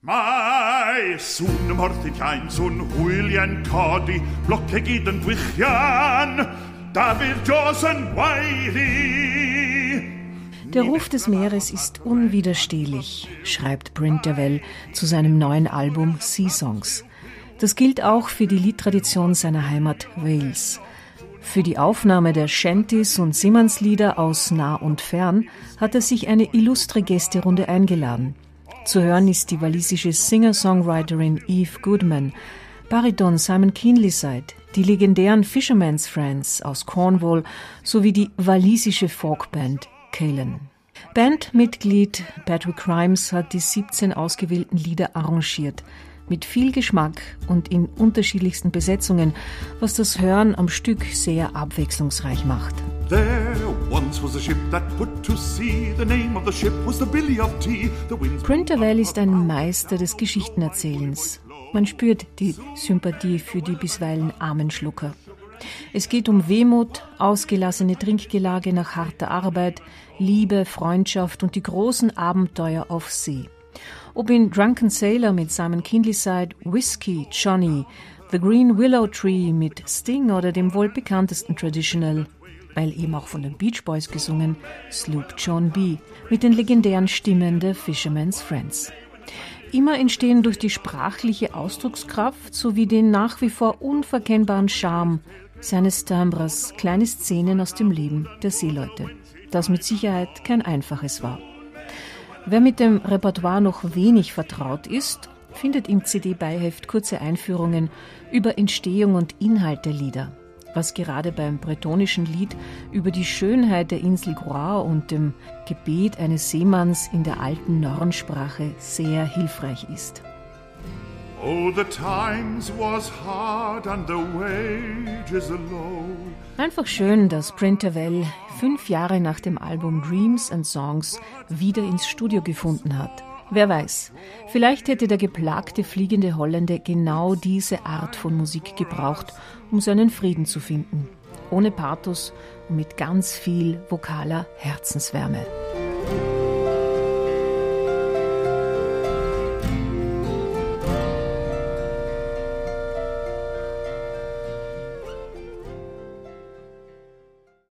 Mai, sŵn ymhorthydd iain, sŵn hwyliau'n codi, blocau gyd yn gwichian, David Jaws yn wairi. Der Ruf des Meeres ist unwiderstehlich, schreibt Brent Devell zu seinem neuen Album Sea Songs. Das gilt auch für die Liedtradition seiner Heimat Wales. Für die Aufnahme der Shanties und Seemannslieder aus nah und fern hat er sich eine illustre Gästerunde eingeladen. Zu hören ist die walisische Singer-Songwriterin Eve Goodman, Bariton Simon Keenlyside, die legendären Fisherman's Friends aus Cornwall sowie die walisische Folkband Kalen. Bandmitglied Patrick Crimes hat die 17 ausgewählten Lieder arrangiert, mit viel Geschmack und in unterschiedlichsten Besetzungen, was das Hören am Stück sehr abwechslungsreich macht. Printervell ist ein Meister des Geschichtenerzählens. Man spürt die Sympathie für die bisweilen armen Schlucker. Es geht um Wehmut, ausgelassene Trinkgelage nach harter Arbeit, Liebe, Freundschaft und die großen Abenteuer auf See. Ob in Drunken Sailor mit Simon Kindleside, Whiskey, Johnny, The Green Willow Tree mit Sting oder dem wohl bekanntesten Traditional, weil eben auch von den Beach Boys gesungen, Sloop John B. mit den legendären Stimmen der Fisherman's Friends. Immer entstehen durch die sprachliche Ausdruckskraft sowie den nach wie vor unverkennbaren Charme seines Timbres kleine Szenen aus dem Leben der Seeleute, das mit Sicherheit kein einfaches war. Wer mit dem Repertoire noch wenig vertraut ist, findet im CD-Beiheft kurze Einführungen über Entstehung und Inhalt der Lieder, was gerade beim bretonischen Lied über die Schönheit der Insel Groix und dem Gebet eines Seemanns in der alten Nornsprache sehr hilfreich ist. Oh, the times was hard and the wages low. Einfach schön, dass Printervell fünf Jahre nach dem Album Dreams and Songs wieder ins Studio gefunden hat. Wer weiß, vielleicht hätte der geplagte fliegende Holländer genau diese Art von Musik gebraucht, um seinen Frieden zu finden. Ohne Pathos und mit ganz viel vokaler Herzenswärme.